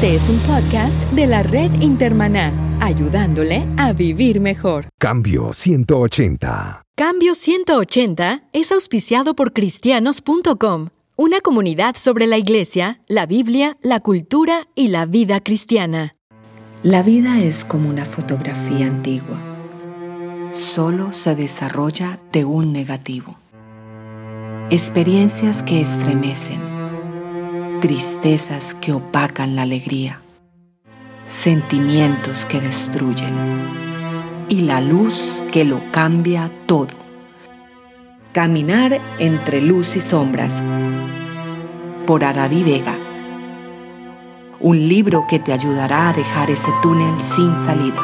Este es un podcast de la red Intermaná, ayudándole a vivir mejor. Cambio 180. Cambio 180 es auspiciado por cristianos.com, una comunidad sobre la iglesia, la Biblia, la cultura y la vida cristiana. La vida es como una fotografía antigua. Solo se desarrolla de un negativo. Experiencias que estremecen. Tristezas que opacan la alegría. Sentimientos que destruyen. Y la luz que lo cambia todo. Caminar entre luz y sombras. Por Aradi Vega. Un libro que te ayudará a dejar ese túnel sin salida.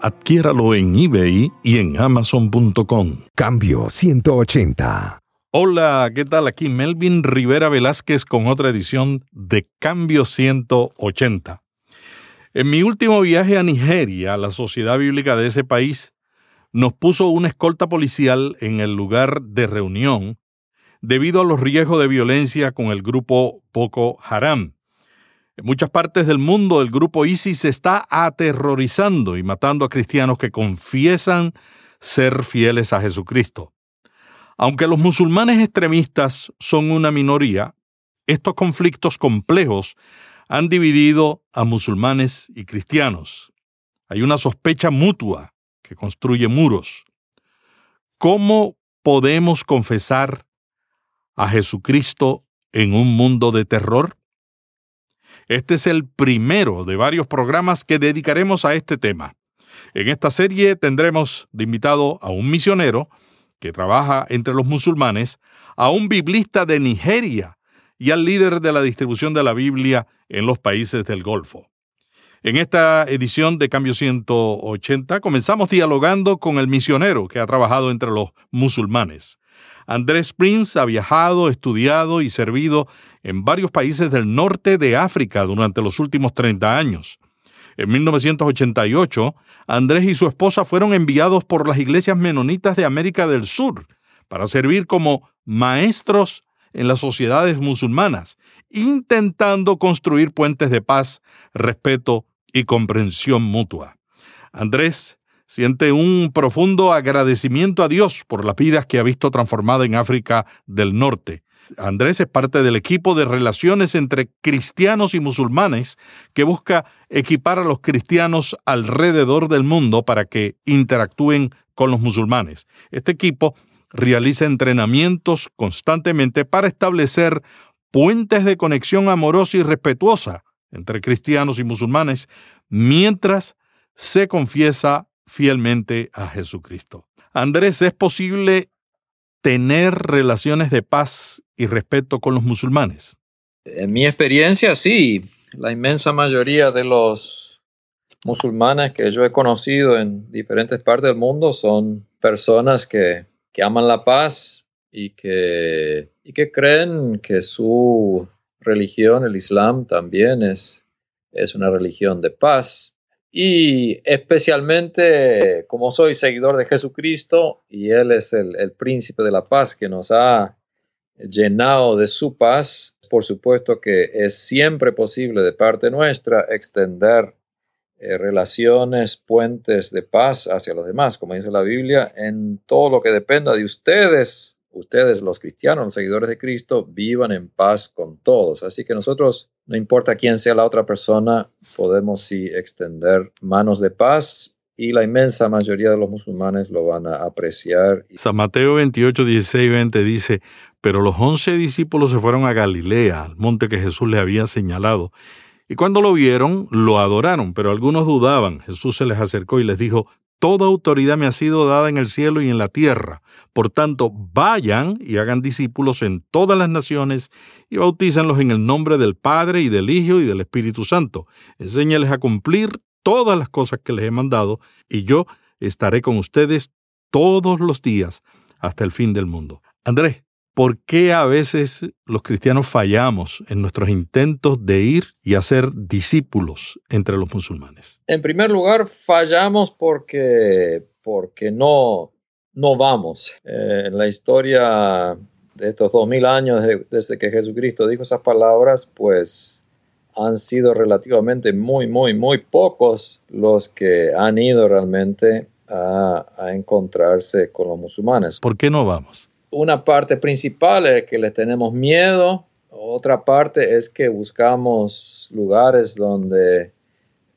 Adquiéralo en eBay y en amazon.com. Cambio 180. Hola, ¿qué tal? Aquí Melvin Rivera Velázquez con otra edición de Cambio 180. En mi último viaje a Nigeria, la sociedad bíblica de ese país nos puso una escolta policial en el lugar de reunión debido a los riesgos de violencia con el grupo Boko Haram. En muchas partes del mundo el grupo ISIS está aterrorizando y matando a cristianos que confiesan ser fieles a Jesucristo. Aunque los musulmanes extremistas son una minoría, estos conflictos complejos han dividido a musulmanes y cristianos. Hay una sospecha mutua que construye muros. ¿Cómo podemos confesar a Jesucristo en un mundo de terror? Este es el primero de varios programas que dedicaremos a este tema. En esta serie tendremos de invitado a un misionero que trabaja entre los musulmanes, a un biblista de Nigeria y al líder de la distribución de la Biblia en los países del Golfo. En esta edición de Cambio 180 comenzamos dialogando con el misionero que ha trabajado entre los musulmanes. Andrés Prince ha viajado, estudiado y servido en varios países del norte de África durante los últimos 30 años. En 1988, Andrés y su esposa fueron enviados por las iglesias menonitas de América del Sur para servir como maestros en las sociedades musulmanas, intentando construir puentes de paz, respeto y comprensión mutua. Andrés siente un profundo agradecimiento a Dios por las vidas que ha visto transformadas en África del Norte Andrés es parte del equipo de relaciones entre cristianos y musulmanes que busca equipar a los cristianos alrededor del mundo para que interactúen con los musulmanes. Este equipo realiza entrenamientos constantemente para establecer puentes de conexión amorosa y respetuosa entre cristianos y musulmanes mientras se confiesa fielmente a Jesucristo. Andrés, ¿es posible tener relaciones de paz y respeto con los musulmanes? En mi experiencia, sí. La inmensa mayoría de los musulmanes que yo he conocido en diferentes partes del mundo son personas que, aman la paz y que, y que creen que su religión, el Islam, también es, es una religión de paz. Y especialmente como soy seguidor de Jesucristo y Él es el, el príncipe de la paz que nos ha llenado de su paz, por supuesto que es siempre posible de parte nuestra extender eh, relaciones, puentes de paz hacia los demás, como dice la Biblia, en todo lo que dependa de ustedes, ustedes los cristianos, los seguidores de Cristo, vivan en paz con todos. Así que nosotros, no importa quién sea la otra persona, podemos sí extender manos de paz y la inmensa mayoría de los musulmanes lo van a apreciar. San Mateo 28, 16 20 dice, pero los once discípulos se fueron a Galilea, al monte que Jesús les había señalado, y cuando lo vieron, lo adoraron, pero algunos dudaban. Jesús se les acercó y les dijo, Toda autoridad me ha sido dada en el cielo y en la tierra. Por tanto, vayan y hagan discípulos en todas las naciones y bautízanlos en el nombre del Padre y del Hijo y del Espíritu Santo. Enséñales a cumplir todas las cosas que les he mandado, y yo estaré con ustedes todos los días hasta el fin del mundo. Andrés, ¿por qué a veces los cristianos fallamos en nuestros intentos de ir y hacer discípulos entre los musulmanes? En primer lugar, fallamos porque, porque no, no vamos. Eh, en la historia de estos dos mil años desde que Jesucristo dijo esas palabras, pues han sido relativamente muy, muy, muy pocos los que han ido realmente a, a encontrarse con los musulmanes. ¿Por qué no vamos? Una parte principal es que les tenemos miedo, otra parte es que buscamos lugares donde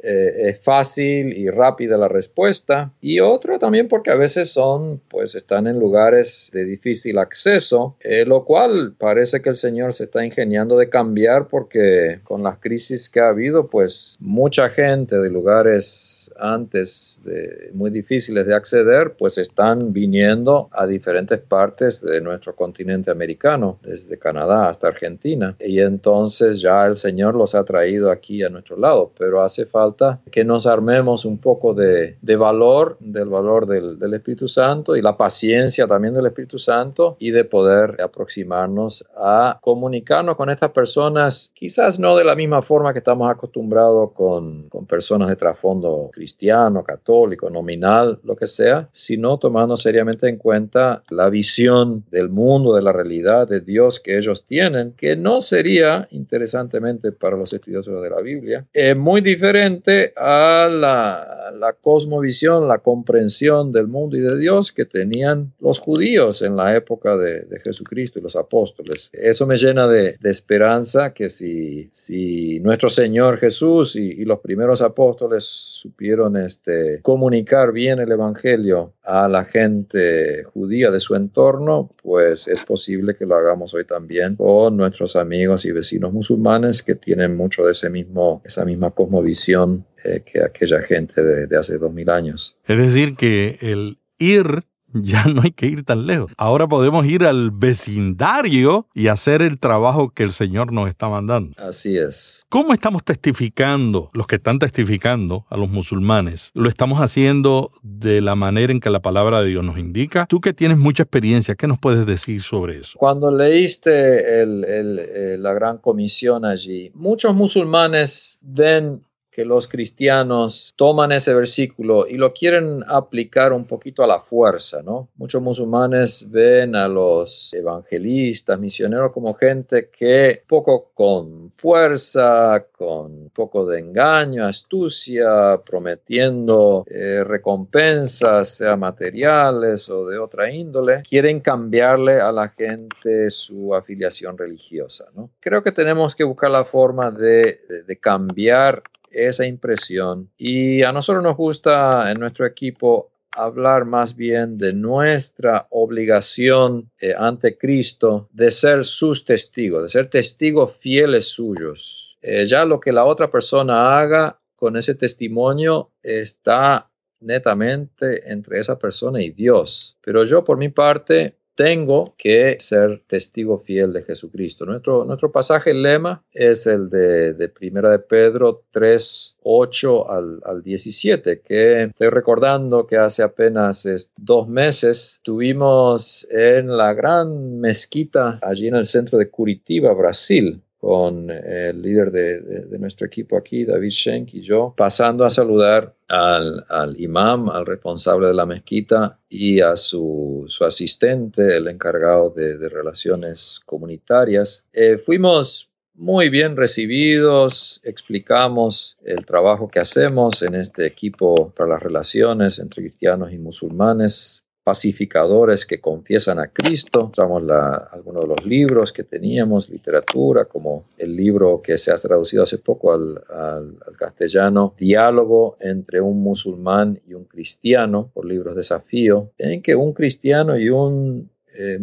eh, es fácil y rápida la respuesta y otro también porque a veces son pues están en lugares de difícil acceso eh, lo cual parece que el señor se está ingeniando de cambiar porque con las crisis que ha habido pues mucha gente de lugares antes de, muy difíciles de acceder, pues están viniendo a diferentes partes de nuestro continente americano, desde Canadá hasta Argentina. Y entonces ya el Señor los ha traído aquí a nuestro lado, pero hace falta que nos armemos un poco de, valor, del valor del, del Espíritu Santo y la paciencia también del Espíritu Santo y de poder aproximarnos a comunicarnos con estas personas, quizás no de la misma forma que estamos acostumbrados con, con personas de trasfondo cristiano católico, nominal, lo que sea, sino tomando seriamente en cuenta la visión del mundo, de la realidad de Dios que ellos tienen, que no sería, interesantemente para los estudiosos de la Biblia, es muy diferente a la, la cosmovisión, la comprensión del mundo y de Dios que tenían los judíos en la época de, de Jesucristo y los apóstoles. Eso me llena de, de esperanza que si, si nuestro Señor Jesús y, y los primeros apóstoles supieron este, comunicar bien el Evangelio a la gente judía de su entorno, pues es posible que lo hagamos hoy también con nuestros amigos y vecinos musulmanes que tienen mucho de ese mismo, esa misma cosmovisión eh, que aquella gente de, de hace dos mil años. Es decir, que el ir ya no hay que ir tan lejos. Ahora podemos ir al vecindario y hacer el trabajo que el Señor nos está mandando. Así es. ¿Cómo estamos testificando, los que están testificando a los musulmanes? ¿Lo estamos haciendo de la manera en que la palabra de Dios nos indica? Tú que tienes mucha experiencia, ¿qué nos puedes decir sobre eso? Cuando leíste el, el, eh, la gran comisión allí, muchos musulmanes ven que los cristianos toman ese versículo y lo quieren aplicar un poquito a la fuerza, ¿no? Muchos musulmanes ven a los evangelistas, misioneros como gente que poco con fuerza, con poco de engaño, astucia, prometiendo eh, recompensas, sea materiales o de otra índole, quieren cambiarle a la gente su afiliación religiosa, ¿no? Creo que tenemos que buscar la forma de, cambiar esa impresión. Y a nosotros nos gusta en nuestro equipo hablar más bien de nuestra obligación eh, ante Cristo de ser sus testigos, de ser testigos fieles suyos. Eh, ya lo que la otra persona haga con ese testimonio está netamente entre esa persona y Dios. Pero yo por mi parte tengo que ser testigo fiel de Jesucristo. Nuestro, nuestro pasaje lema es el de, Primera de Pedro 3, 8 al, al 17, que estoy recordando que hace apenas dos meses tuvimos en la gran mezquita allí en el centro de Curitiba, Brasil, con el líder de, de, de, nuestro equipo aquí, David Schenk y yo, pasando a saludar al, al, imam, al responsable de la mezquita y a su, su asistente, el encargado de, de relaciones comunitarias. Eh, fuimos muy bien recibidos, explicamos el trabajo que hacemos en este equipo para las relaciones entre cristianos y musulmanes pacificadores que confiesan a Cristo. Mostramos la, algunos de los libros que teníamos, literatura, como el libro que se ha traducido hace poco al, al, al castellano, Diálogo entre un musulmán y un cristiano, por libros desafío, en que un cristiano y un eh,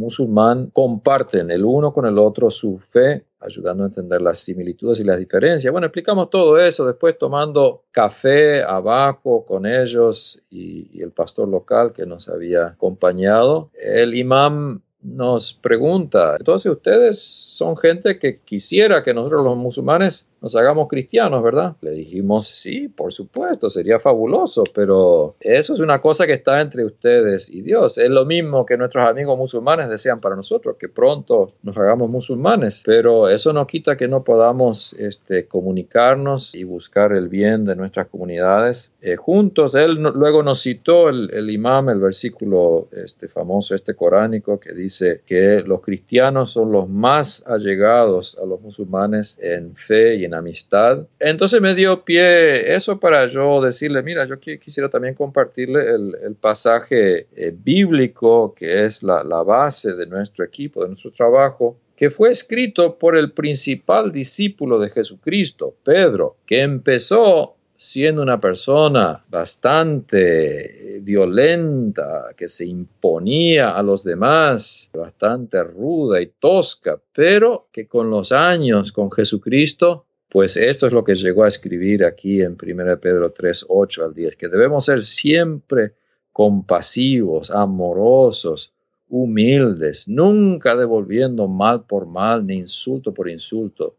comparten el uno con el otro su fe ayudando a entender las similitudes y las diferencias. Bueno, explicamos todo eso, después tomando café abajo con ellos y, y el pastor local que nos había acompañado. El imam nos pregunta, entonces ustedes son gente que quisiera que nosotros los musulmanes nos hagamos cristianos, ¿verdad? Le dijimos, sí, por supuesto, sería fabuloso, pero eso es una cosa que está entre ustedes y Dios. Es lo mismo que nuestros amigos musulmanes desean para nosotros, que pronto nos hagamos musulmanes, pero eso no quita que no podamos este, comunicarnos y buscar el bien de nuestras comunidades eh, juntos. Él luego nos citó el, el, imam, el versículo este, famoso, este coránico, que dice, que los cristianos son los más allegados a los musulmanes en fe y en amistad. Entonces me dio pie eso para yo decirle, mira, yo quisiera también compartirle el, pasaje eh, bíblico que es la, la base de nuestro equipo, de nuestro trabajo, que fue escrito por el principal discípulo de Jesucristo, Pedro, que empezó siendo una persona bastante violenta, que se imponía a los demás, bastante ruda y tosca, pero que con los años, con Jesucristo, pues esto es lo que llegó a escribir aquí en 1 Pedro 3, 8 al 10, que debemos ser siempre compasivos, amorosos, humildes, nunca devolviendo mal por mal ni insulto por insulto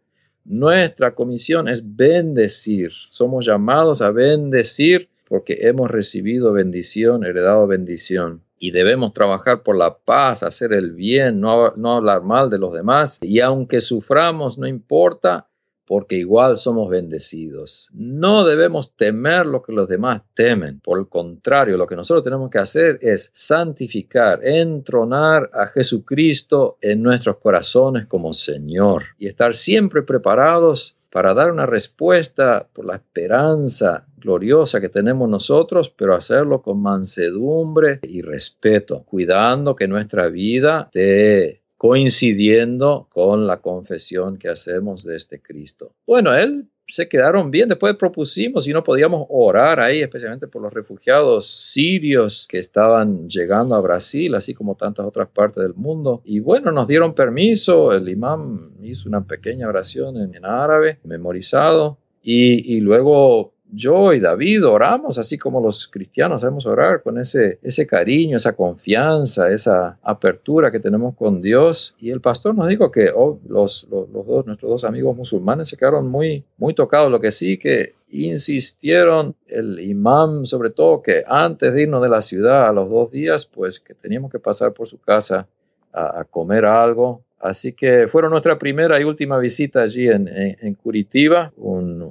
nuestra comisión es bendecir. Somos llamados a bendecir porque hemos recibido bendición, heredado bendición. Y debemos trabajar por la paz, hacer el bien, no, no hablar mal de los demás. Y aunque suframos, no importa, porque igual somos bendecidos. No debemos temer lo que los demás temen. Por el contrario, lo que nosotros tenemos que hacer es santificar, entronar a Jesucristo en nuestros corazones como Señor y estar siempre preparados para dar una respuesta por la esperanza gloriosa que tenemos nosotros, pero hacerlo con mansedumbre y respeto, cuidando que nuestra vida esté coincidiendo con la confesión que hacemos de este Cristo. Bueno, él se quedaron bien. Después propusimos y no podíamos orar ahí, especialmente por los refugiados sirios que estaban llegando a Brasil, así como tantas otras partes del mundo. Y bueno, nos dieron permiso. El imán hizo una pequeña oración en, árabe, memorizado. Y, y luego yo y David oramos así como los cristianos sabemos orar con ese, ese cariño, esa confianza, esa apertura que tenemos con Dios. Y el pastor nos dijo que oh, los, los, dos, nuestros dos amigos musulmanes se quedaron muy, muy tocados. Lo que sí que insistieron el imán, sobre todo, que antes de irnos de la ciudad a los dos días, pues que teníamos que pasar por su casa a, comer algo Así que fueron nuestra primera y última visita allí en, Curitiba, un,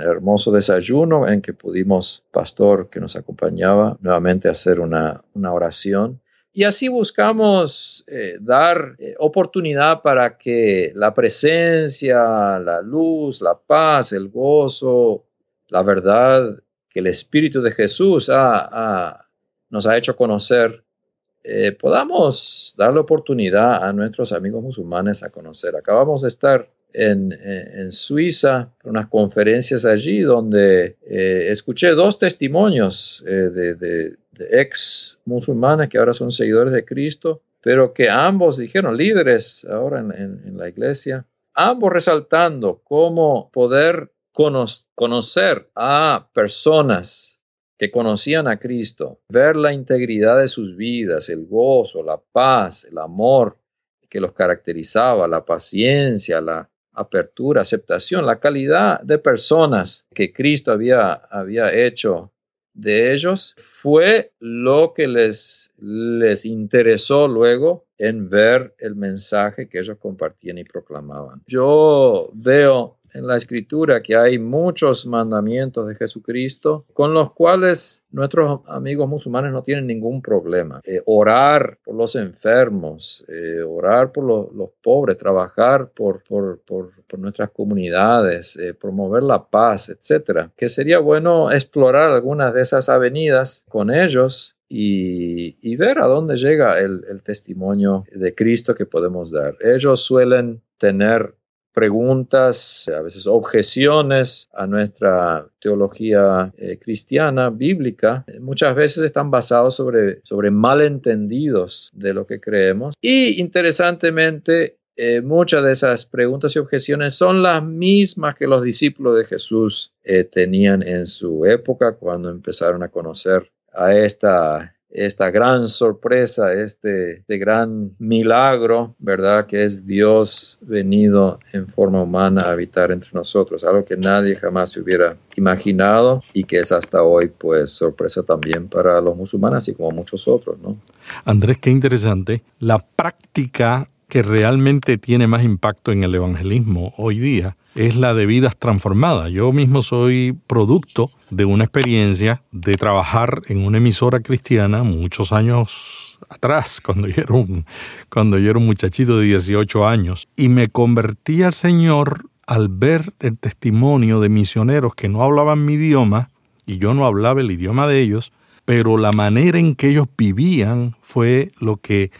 hermoso desayuno en que pudimos, pastor que nos acompañaba, nuevamente hacer una, oración. Y así buscamos eh, dar eh, oportunidad para que la presencia, la luz, la paz, el gozo, la verdad que el Espíritu de Jesús nos ha hecho conocer eh, podamos darle oportunidad a nuestros amigos musulmanes a conocer. Acabamos de estar en, en, Suiza, unas conferencias allí donde eh, escuché dos testimonios eh, de, de, ex musulmanes que ahora son seguidores de Cristo, pero que ambos dijeron, líderes ahora en, en la iglesia, ambos resaltando cómo poder conocer a personas que conocían a Cristo, ver la integridad de sus vidas, el gozo, la paz, el amor que los caracterizaba, la paciencia, la apertura, aceptación, la calidad de personas que Cristo había, había hecho de ellos, fue lo que les, les interesó luego en ver el mensaje que ellos compartían y proclamaban. Yo veo en la escritura que hay muchos mandamientos de Jesucristo con los cuales nuestros amigos musulmanes no tienen ningún problema. Eh, orar por los enfermos, eh, orar por los pobres, trabajar por, por, por, nuestras comunidades, eh, promover la paz, etc. Que sería bueno explorar algunas de esas avenidas con ellos y, ver a dónde llega el, testimonio de Cristo que podemos dar. Ellos suelen tener preguntas, a veces objeciones a nuestra teología eh, cristiana, bíblica, muchas veces están basados sobre, sobre malentendidos de lo que creemos. Y interesantemente, eh, muchas de esas preguntas y objeciones son las mismas que los discípulos de Jesús eh, tenían en su época cuando empezaron a conocer a esta esta gran sorpresa, este, este, gran milagro, ¿verdad? Que es Dios venido en forma humana a habitar entre nosotros, algo que nadie jamás se hubiera imaginado y que es hasta hoy, pues, sorpresa también para los musulmanes, y como muchos otros, ¿no? Andrés, qué interesante. La práctica que realmente tiene más impacto en el evangelismo hoy día es la de vidas transformadas. Yo mismo soy producto de una experiencia de trabajar en una emisora cristiana muchos años atrás, cuando yo, era un, cuando yo era un muchachito de 18 años, y me convertí al Señor al ver el testimonio de misioneros que no hablaban mi idioma, y yo no hablaba el idioma de ellos, pero la manera en que ellos vivían fue lo que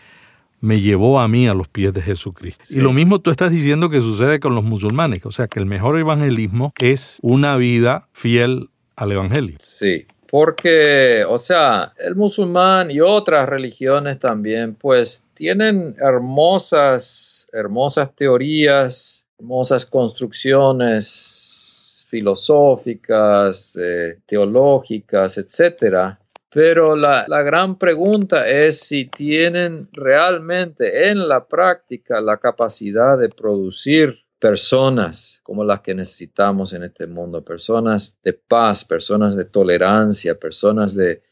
me llevó a mí a los pies de Jesucristo. Y lo mismo tú estás diciendo que sucede con los musulmanes, o sea que el mejor evangelismo es una vida fiel al Evangelio. Sí, porque, o sea, el musulmán y otras religiones también, pues tienen hermosas, hermosas teorías, hermosas construcciones filosóficas, eh, teológicas, etcétera, pero la, gran pregunta es si tienen realmente en la práctica la capacidad de producir personas como las que necesitamos en este mundo, personas de paz, personas de tolerancia, personas de,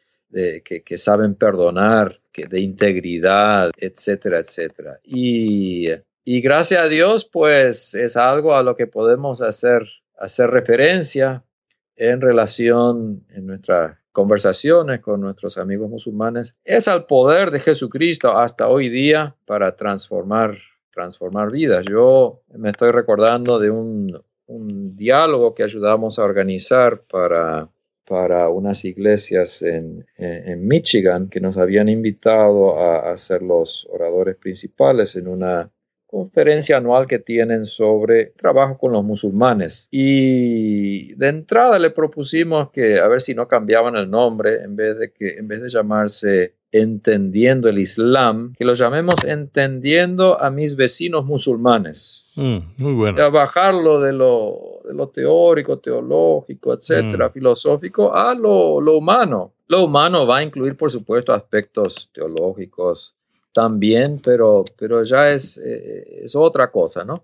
que, saben perdonar, que, de integridad, etcétera, etcétera. Y, y gracias a Dios, pues es algo a lo que podemos hacer, hacer referencia en relación en nuestra conversaciones con nuestros amigos musulmanes es al poder de Jesucristo hasta hoy día para transformar, transformar vidas. Yo me estoy recordando de un, diálogo que ayudamos a organizar para, para unas iglesias en, en, Michigan que nos habían invitado a, a ser los oradores principales en una conferencia anual que tienen sobre trabajo con los musulmanes. Y de entrada le propusimos que a ver si no cambiaban el nombre en vez de que en vez de llamarse entendiendo el Islam, que lo llamemos entendiendo a mis vecinos musulmanes. Mm, muy bueno. O sea, bajarlo de lo, de lo teórico, teológico, etcétera, mm. filosófico, a lo, lo humano. Lo humano va a incluir, por supuesto, aspectos teológicos, también, pero, pero ya es, eh, es otra cosa, ¿no?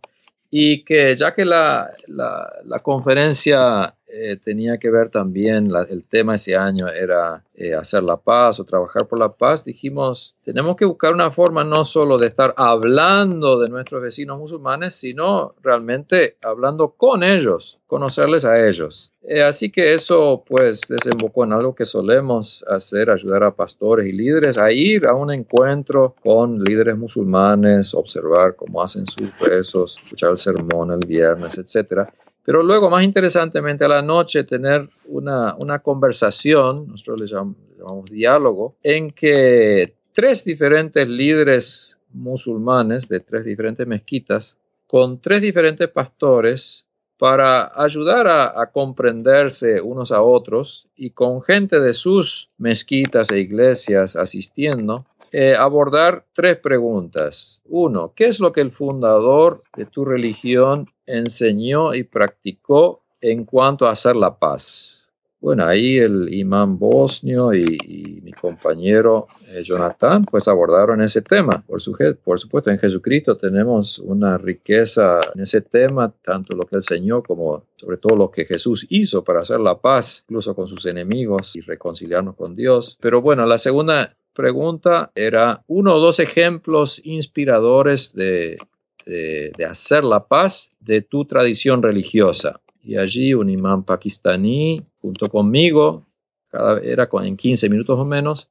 Y que ya que la, la, la conferencia eh, tenía que ver también, el tema ese año era eh, hacer la paz o trabajar por la paz, dijimos, tenemos que buscar una forma no solo de estar hablando de nuestros vecinos musulmanes, sino realmente hablando con ellos, conocerles a ellos. Eh, así que eso pues desembocó en algo que solemos hacer, ayudar a pastores y líderes a ir a un encuentro con líderes musulmanes, observar cómo hacen sus rezos, escuchar el sermón el viernes, etcétera pero luego, más interesantemente, a la noche tener una, una conversación, nosotros le llamamos, diálogo, en que tres diferentes líderes musulmanes de tres diferentes mezquitas, con tres diferentes pastores, para ayudar a, comprenderse unos a otros y con gente de sus mezquitas e iglesias asistiendo, eh, abordar tres preguntas. Uno, ¿qué es lo que el fundador de tu religión enseñó y practicó en cuanto a hacer la paz? Bueno, ahí el imán bosnio y, mi compañero eh, Jonathan pues abordaron ese tema. Por, por supuesto, en Jesucristo tenemos una riqueza en ese tema, tanto lo que él enseñó como sobre todo lo que Jesús hizo para hacer la paz, incluso con sus enemigos y reconciliarnos con Dios. Pero bueno, la segunda pregunta era uno o dos ejemplos inspiradores de, de, hacer la paz de tu tradición religiosa. Y allí un imán pakistaní, junto conmigo, cada, era en 15 minutos o menos,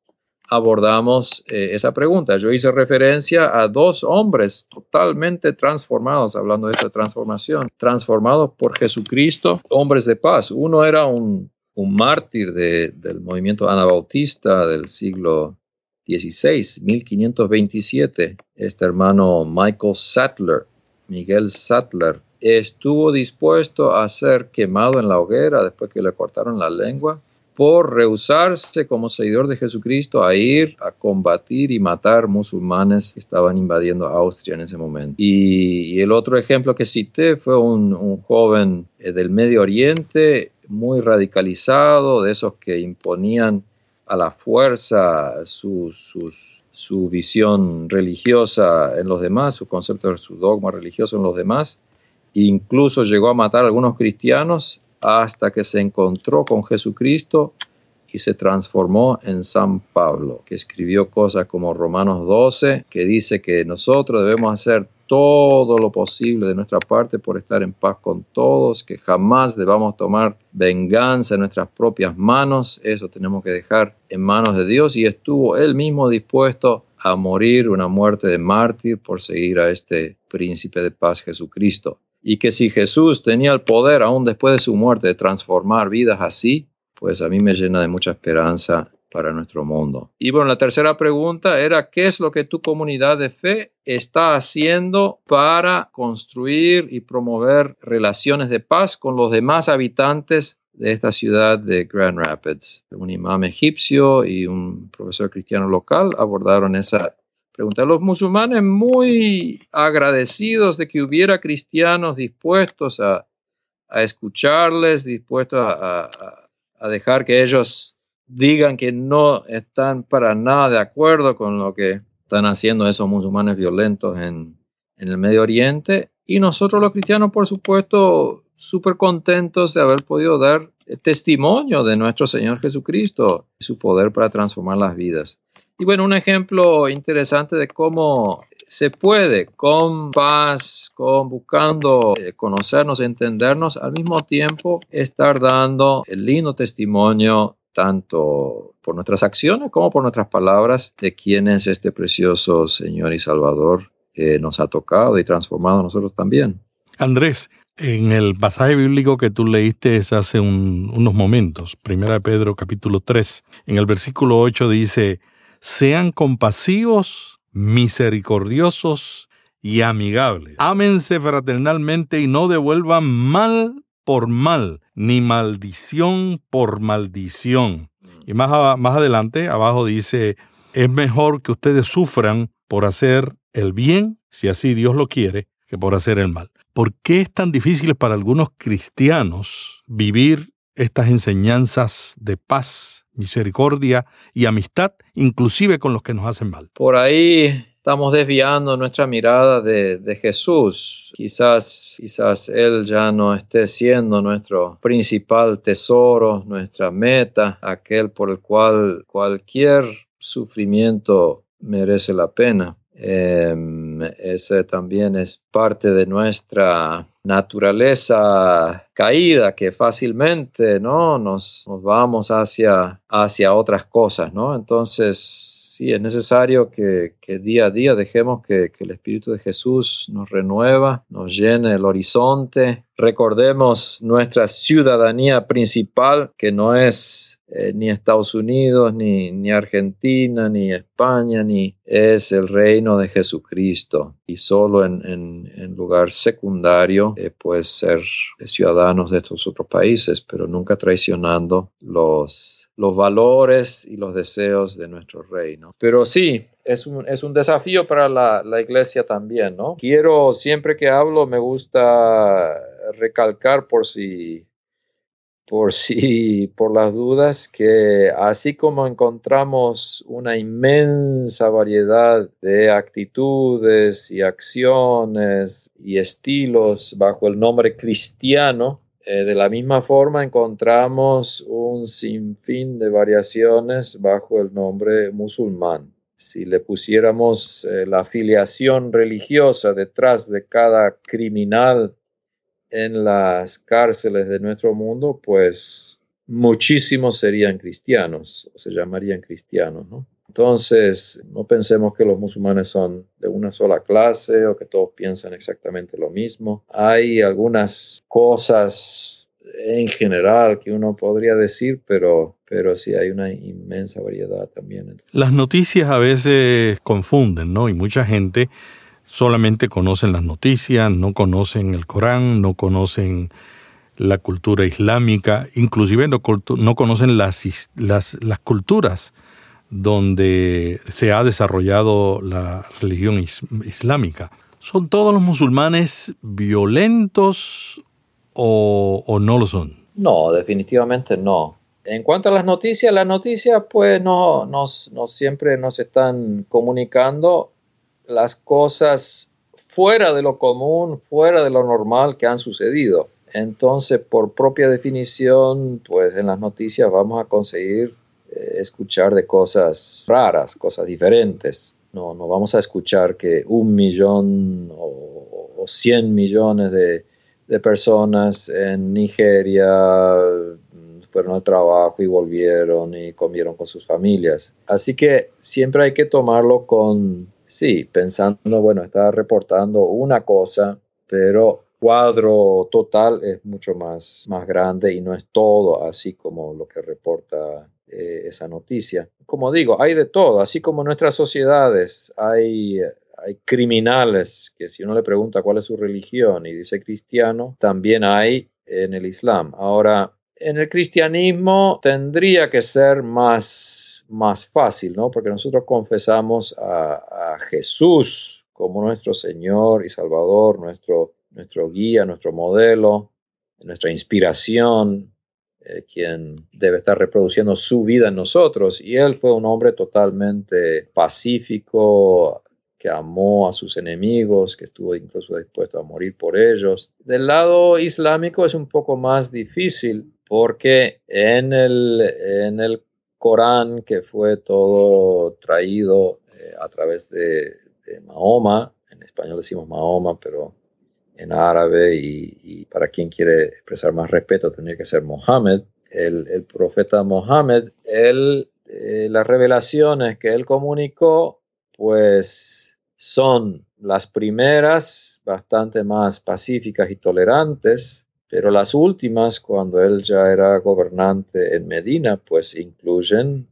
abordamos eh, esa pregunta. Yo hice referencia a dos hombres totalmente transformados, hablando de esta transformación, transformados por Jesucristo, hombres de paz. Uno era un, un mártir del movimiento anabautista del siglo 16, 1527, este hermano Michael Sattler, Miguel Sattler, estuvo dispuesto a ser quemado en la hoguera después que le cortaron la lengua por rehusarse como seguidor de Jesucristo a ir a combatir y matar musulmanes que estaban invadiendo Austria en ese momento. Y, el otro ejemplo que cité fue un, un joven eh, del Medio Oriente muy radicalizado, de esos que imponían a la fuerza su, su, visión religiosa en los demás, su concepto, su dogma religioso en los demás. Incluso llegó a matar a algunos cristianos hasta que se encontró con Jesucristo y se transformó en San Pablo, que escribió cosas como Romanos 12, que dice que nosotros debemos hacer todo lo posible de nuestra parte por estar en paz con todos, que jamás debamos tomar venganza en nuestras propias manos, eso tenemos que dejar en manos de Dios y estuvo él mismo dispuesto a morir una muerte de mártir por seguir a este príncipe de paz Jesucristo. Y que si Jesús tenía el poder aún después de su muerte de transformar vidas así, pues a mí me llena de mucha esperanza para nuestro mundo. Y bueno, la tercera pregunta era, ¿qué es lo que tu comunidad de fe está haciendo para construir y promover relaciones de paz con los demás habitantes de esta ciudad de Grand Rapids? Un imam egipcio y un profesor cristiano local abordaron esa pregunta. Los musulmanes muy agradecidos de que hubiera cristianos dispuestos a, escucharles, dispuestos a dejar que ellos digan que no están para nada de acuerdo con lo que están haciendo esos musulmanes violentos en, en el Medio Oriente. Y nosotros los cristianos, por supuesto, súper contentos de haber podido dar testimonio de nuestro Señor Jesucristo y su poder para transformar las vidas. Y bueno, un ejemplo interesante de cómo se puede con paz, con buscando eh, conocernos, entendernos, al mismo tiempo estar dando el lindo testimonio tanto por nuestras acciones como por nuestras palabras de quién es este precioso Señor y Salvador que nos ha tocado y transformado a nosotros también. Andrés, en el pasaje bíblico que tú leíste hace unos momentos, 1 Pedro capítulo 3, en el versículo 8 dice, sean compasivos, misericordiosos y amigables. Ámense fraternalmente y no devuelvan mal por mal, ni maldición por maldición. Y más, más adelante, abajo dice, es mejor que ustedes sufran por hacer el bien, si así Dios lo quiere, que por hacer el mal. ¿Por qué es tan difícil para algunos cristianos vivir estas enseñanzas de paz, misericordia y amistad, inclusive con los que nos hacen mal? Por ahí estamos desviando nuestra mirada de, Jesús. Quizás, quizás Él ya no esté siendo nuestro principal tesoro, nuestra meta, aquel por el cual cualquier sufrimiento merece la pena. Em, ese también es parte de nuestra naturaleza caída que fácilmente ¿no? nos, vamos hacia, hacia otras cosas. ¿no? Entonces, sí, es necesario que, día a día dejemos que, que, el Espíritu de Jesús nos renueva, nos llene el horizonte. Recordemos nuestra ciudadanía principal, que no es eh, ni Estados Unidos, ni, Argentina, ni España, ni es el reino de Jesucristo. Y solo en, lugar secundario, eh, pues ser ciudadanos de estos otros países, pero nunca traicionando los, los valores y los deseos de nuestro reino. Pero sí, es un, es un desafío para la, la iglesia también, ¿no? Quiero, siempre que hablo, me gusta recalcar por si por si, por las dudas, que así como encontramos una inmensa variedad de actitudes y acciones y estilos bajo el nombre cristiano, eh, de la misma forma encontramos un sinfín de variaciones bajo el nombre musulmán. Si le pusiéramos eh, la afiliación religiosa detrás de cada criminal en las cárceles de nuestro mundo, pues muchísimos serían cristianos, o se llamarían cristianos, ¿no? Entonces, no pensemos que los musulmanes son de una sola clase o que todos piensan exactamente lo mismo. Hay algunas cosas en general que uno podría decir, pero, pero sí hay una inmensa variedad también. Las noticias a veces confunden, ¿no? Y mucha gente solamente conocen las noticias, no conocen el Corán, no conocen la cultura islámica, inclusive no, conocen las, las, culturas donde se ha desarrollado la religión islámica. ¿Son todos los musulmanes violentos o, no lo son? No, definitivamente no. En cuanto a las noticias, las noticias pues no, no, no siempre nos están comunicando las cosas fuera de lo común, fuera de lo normal que han sucedido. Entonces, por propia definición, pues en las noticias vamos a conseguir eh, escuchar de cosas raras, cosas diferentes. No, no vamos a escuchar que un millón o, cien millones de, de personas en Nigeria fueron al trabajo y volvieron y comieron con sus familias. Así que siempre hay que tomarlo con, sí, pensando, bueno, está reportando una cosa, pero cuadro total es mucho más, más grande y no es todo así como lo que reporta eh, esa noticia. Como digo, hay de todo, así como nuestras sociedades hay, hay criminales que si uno le pregunta cuál es su religión y dice cristiano, también hay en el Islam. Ahora, en el cristianismo tendría que ser más, más fácil, ¿no? Porque nosotros confesamos a, Jesús como nuestro Señor y Salvador, nuestro nuestro guía, nuestro modelo, nuestra inspiración, eh, quien debe estar reproduciendo su vida en nosotros. Y él fue un hombre totalmente pacífico, que amó a sus enemigos, que estuvo incluso dispuesto a morir por ellos. Del lado islámico es un poco más difícil porque en el, en el Corán, que fue todo traído eh, a través de, de Mahoma, en español decimos Mahoma, pero en árabe y, para quien quiere expresar más respeto tendría que ser Mohammed. El, profeta Mohammed, él, eh, las revelaciones que él comunicó, pues son las primeras bastante más pacíficas y tolerantes, pero las últimas, cuando él ya era gobernante en Medina, pues incluyen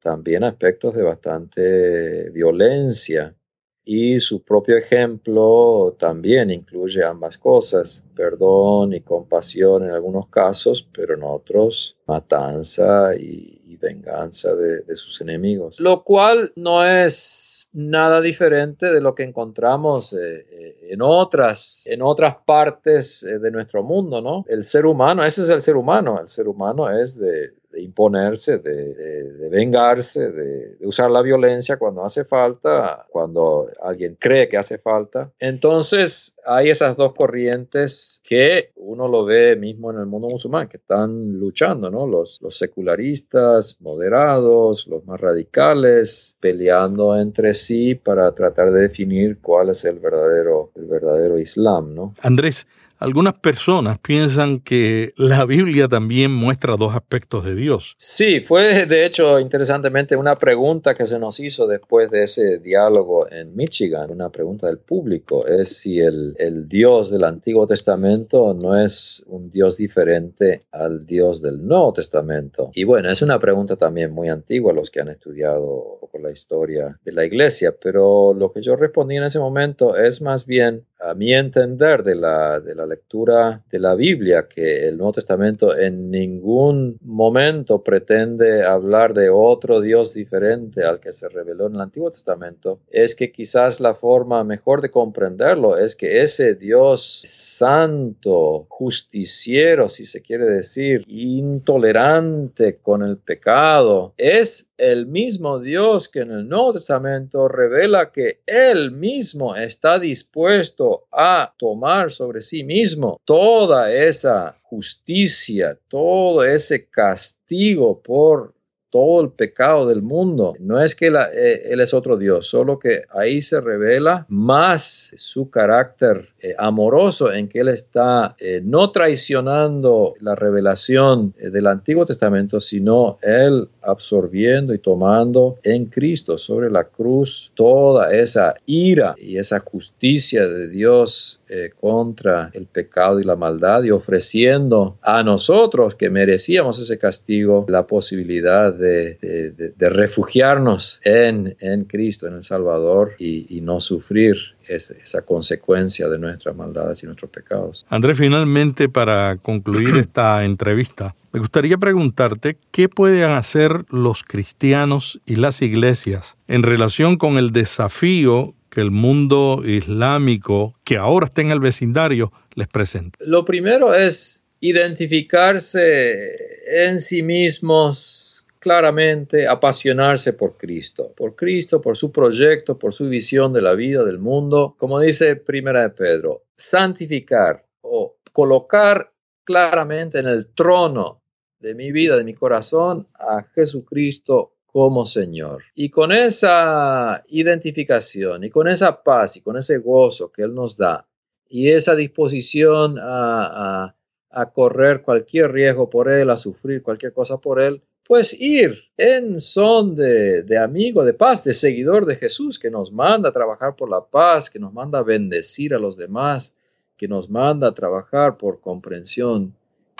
también aspectos de bastante violencia y su propio ejemplo también incluye ambas cosas, perdón y compasión en algunos casos, pero en otros matanza y, venganza de, sus enemigos. Lo cual no es nada diferente de lo que encontramos eh, eh, en, otras, en otras partes eh, de nuestro mundo, ¿no? El ser humano, ese es el ser humano, el ser humano es de, imponerse, de, vengarse, de, usar la violencia cuando hace falta, cuando alguien cree que hace falta. Entonces hay esas dos corrientes que uno lo ve mismo en el mundo musulmán, que están luchando, ¿no? Los, los secularistas, moderados, los más radicales, peleando entre sí para tratar de definir cuál es el verdadero, el verdadero Islam, ¿no? Andrés, algunas personas piensan que la Biblia también muestra dos aspectos de Dios. Sí, fue de hecho interesantemente una pregunta que se nos hizo después de ese diálogo en Michigan, una pregunta del público, es si el, el Dios del Antiguo Testamento no es un Dios diferente al Dios del Nuevo Testamento. Y bueno, es una pregunta también muy antigua los que han estudiado con la historia de la iglesia, pero lo que yo respondí en ese momento es más bien a mi entender de la, de la lectura de la Biblia, que el Nuevo Testamento en ningún momento pretende hablar de otro Dios diferente al que se reveló en el Antiguo Testamento, es que quizás la forma mejor de comprenderlo es que ese Dios santo, justiciero, si se quiere decir, intolerante con el pecado, es el mismo Dios que en el Nuevo Testamento revela que Él mismo está dispuesto a tomar sobre sí mismo toda esa justicia, todo ese castigo por todo el pecado del mundo. No es que eh, Él es otro Dios, solo que ahí se revela más su carácter eh, amoroso en que Él está eh, no traicionando la revelación del Antiguo Testamento, sino Él absorbiendo y tomando en Cristo sobre la cruz toda esa ira y esa justicia de Dios contra el pecado y la maldad y ofreciendo a nosotros que merecíamos ese castigo la posibilidad de, refugiarnos en, en, Cristo, en el Salvador, y, no sufrir esa consecuencia de nuestras maldades y nuestros pecados. Andrés, finalmente, para concluir esta entrevista, me gustaría preguntarte qué pueden hacer los cristianos y las iglesias en relación con el desafío que el mundo islámico, que ahora está en el vecindario, les presenta. Lo primero es identificarse en sí mismos claramente apasionarse por Cristo, por Cristo, por su proyecto, por su visión de la vida, del mundo. Como dice Primera de Pedro, santificar o colocar claramente en el trono de mi vida, de mi corazón, a Jesucristo como Señor. Y con esa identificación y con esa paz y con ese gozo que Él nos da y esa disposición a, a correr cualquier riesgo por él, a sufrir cualquier cosa por él, pues ir en son de, de, amigo de paz, de seguidor de Jesús, que nos manda a trabajar por la paz, que nos manda a bendecir a los demás, que nos manda a trabajar por comprensión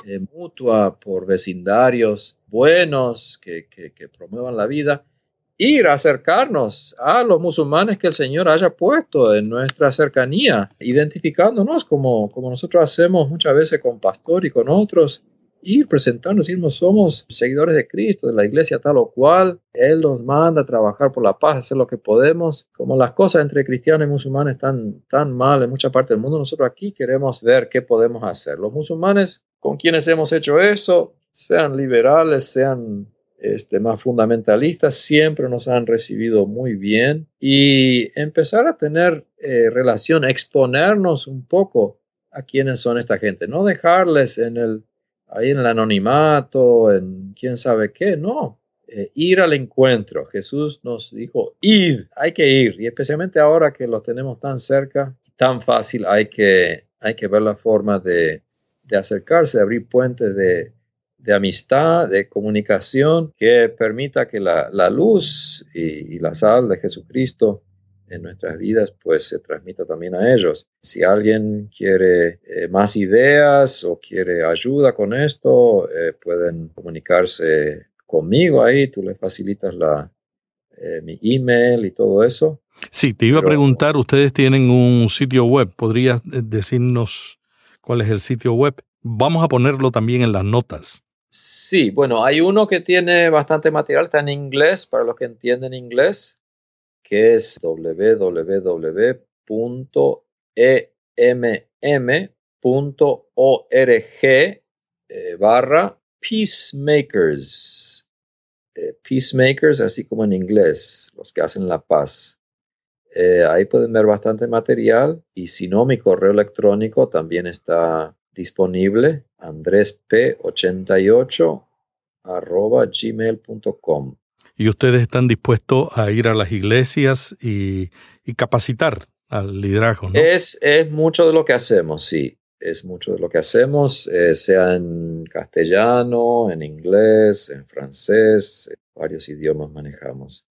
eh, mutua, por vecindarios buenos que, que, que promuevan la vida. Ir a acercarnos a los musulmanes que el Señor haya puesto en nuestra cercanía, identificándonos como, como nosotros hacemos muchas veces con pastor y con otros, ir presentándonos, decimos somos seguidores de Cristo, de la iglesia tal o cual, Él nos manda a trabajar por la paz, hacer lo que podemos, como las cosas entre cristianos y musulmanes están tan mal en mucha parte del mundo, nosotros aquí queremos ver qué podemos hacer. Los musulmanes con quienes hemos hecho eso, sean liberales, sean este, más fundamentalistas siempre nos han recibido muy bien. Y empezar a tener eh, relación, exponernos un poco a quiénes son esta gente, no dejarles en el, ahí en el anonimato, en quién sabe qué, no, eh, ir al encuentro. Jesús nos dijo, id, hay que ir y especialmente ahora que lo tenemos tan cerca, tan fácil, hay que, hay que ver la forma de, de acercarse, de abrir puentes de de amistad, de comunicación, que permita que la, luz y, la sal de Jesucristo en nuestras vidas pues se transmita también a ellos. Si alguien quiere eh, más ideas o quiere ayuda con esto, eh, pueden comunicarse conmigo ahí, tú le facilitas la, eh, mi email y todo eso. Sí, te iba a preguntar, ustedes tienen un sitio web, ¿podrías decirnos cuál es el sitio web? Vamos a ponerlo también en las notas. Sí, bueno, hay uno que tiene bastante material, está en inglés, para los que entienden inglés, que es www.emm.org eh, barra peacemakers. Eh, peacemakers, así como en inglés, los que hacen la paz. Eh, ahí pueden ver bastante material y si no, mi correo electrónico también está disponible andresp88 arroba gmail.com. Y ustedes están dispuestos a ir a las iglesias y, capacitar al liderazgo, ¿no? Es, es mucho de lo que hacemos, sí. Es mucho de lo que hacemos, eh, sea en castellano, en inglés, en francés, varios idiomas manejamos.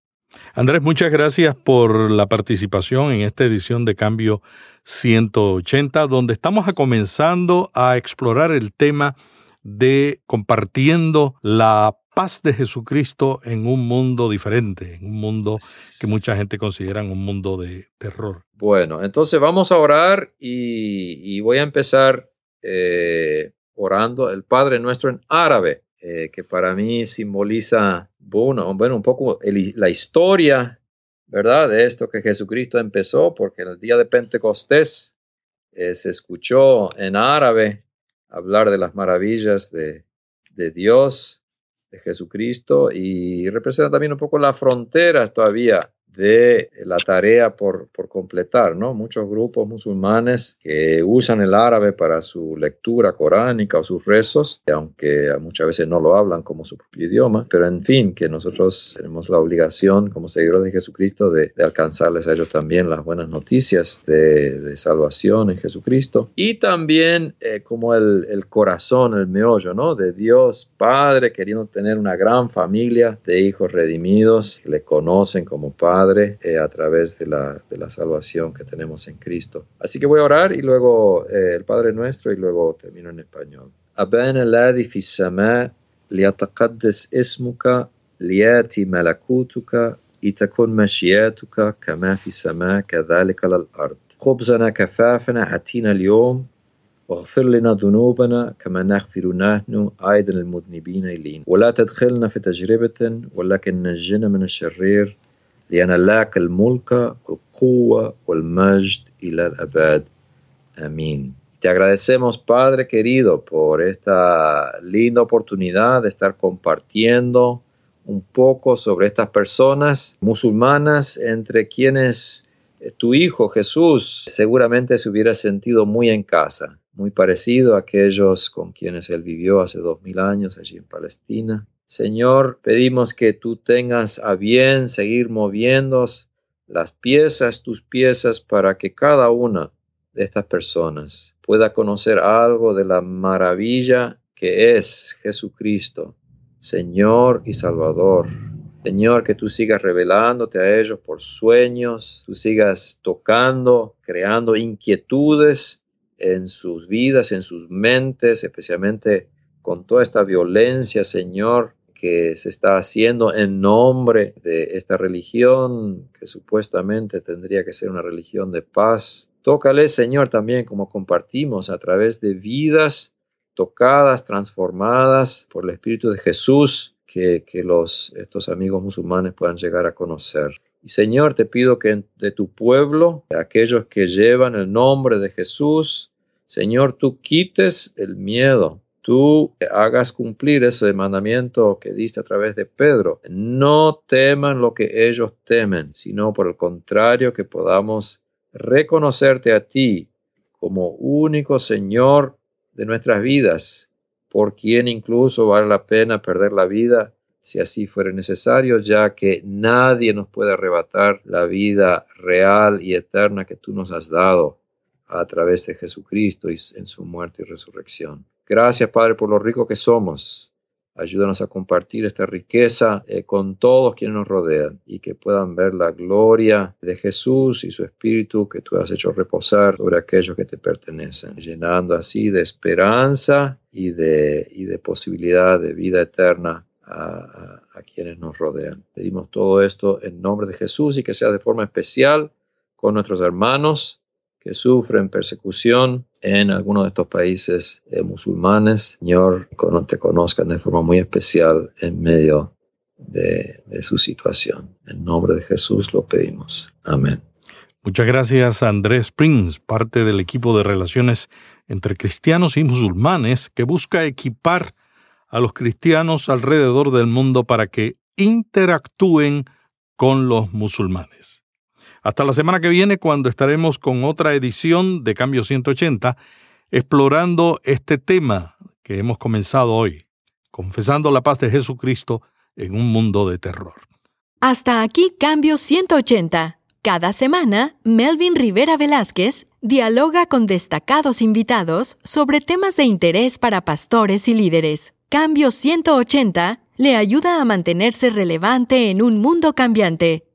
Andrés, muchas gracias por la participación en esta edición de Cambio 180, donde estamos comenzando a explorar el tema de compartiendo la paz de Jesucristo en un mundo diferente, en un mundo que mucha gente considera un mundo de terror. Bueno, entonces vamos a orar y, voy a empezar eh, orando el Padre Nuestro en árabe. Eh, que para mí simboliza, bueno, bueno un poco la historia, ¿verdad? De esto que Jesucristo empezó, porque en el día de Pentecostés eh, se escuchó en árabe hablar de las maravillas de, de Dios, de Jesucristo, y representa también un poco las fronteras todavía de la tarea por, por, completar, ¿no? Muchos grupos musulmanes que usan el árabe para su lectura coránica o sus rezos, aunque muchas veces no lo hablan como su propio idioma, pero en fin, que nosotros tenemos la obligación como seguidores de Jesucristo de, alcanzarles a ellos también las buenas noticias de, de salvación en Jesucristo y también eh, como el, el, corazón, el meollo, ¿no? De Dios Padre queriendo tener una gran familia de hijos redimidos que le conocen como Padre eh, a través de la, de la, salvación que tenemos en Cristo. Así que voy a orar y luego eh, el Padre Nuestro y luego termino en español. أبانا الذي في السماء ليتقدس اسمك لياتي ملكوتك لتكن مشياتك كما في السماء كذلك على الأرض خبزنا كفافنا أتينا اليوم واغفر لنا ذنوبنا كما نغفر نحن أيضا المذنبين إلينا ولا تدخلنا في تجربة ولكن نجنا من الشرير لينالك الملك والقوة والمجد إلى الأبد آمين Te agradecemos, Padre querido, por esta linda oportunidad de estar compartiendo un poco sobre estas personas musulmanas entre quienes tu Hijo Jesús seguramente se hubiera sentido muy en casa, muy parecido a aquellos con quienes él vivió hace dos mil años allí en Palestina. Señor, pedimos que tú tengas a bien seguir moviendo las piezas, tus piezas, para que cada una de estas personas pueda conocer algo de la maravilla que es Jesucristo, Señor y Salvador. Señor, que tú sigas revelándote a ellos por sueños, tú sigas tocando, creando inquietudes en sus vidas, en sus mentes, especialmente con toda esta violencia, Señor, que se está haciendo en nombre de esta religión que supuestamente tendría que ser una religión de paz. Tócale, Señor, también como compartimos a través de vidas tocadas, transformadas por el Espíritu de Jesús, que, los, estos amigos musulmanes puedan llegar a conocer. Y Señor, te pido que de tu pueblo, de aquellos que llevan el nombre de Jesús, Señor, tú quites el miedo, tú hagas cumplir ese mandamiento que diste a través de Pedro. No teman lo que ellos temen, sino por el contrario que podamos reconocerte a ti como único Señor de nuestras vidas, por quien incluso vale la pena perder la vida si así fuera necesario, ya que nadie nos puede arrebatar la vida real y eterna que tú nos has dado a través de Jesucristo y en su muerte y resurrección. Gracias, Padre, por lo rico que somos. Ayúdanos a compartir esta riqueza eh, con todos quienes nos rodean y que puedan ver la gloria de Jesús y su Espíritu que tú has hecho reposar sobre aquellos que te pertenecen, llenando así de esperanza y de, y de posibilidad de vida eterna a, a, quienes nos rodean. Pedimos todo esto en nombre de Jesús y que sea de forma especial con nuestros hermanos que sufren persecución en algunos de estos países eh, musulmanes. Señor, te conozcan de forma muy especial en medio de, de su situación. En nombre de Jesús lo pedimos. Amén. Muchas gracias Andrés Prince, parte del equipo de relaciones entre cristianos y musulmanes que busca equipar a los cristianos alrededor del mundo para que interactúen con los musulmanes. Hasta la semana que viene cuando estaremos con otra edición de Cambio 180 explorando este tema que hemos comenzado hoy, confesando la paz de Jesucristo en un mundo de terror. Hasta aquí Cambio 180. Cada semana, Melvin Rivera Velázquez dialoga con destacados invitados sobre temas de interés para pastores y líderes. Cambio 180 le ayuda a mantenerse relevante en un mundo cambiante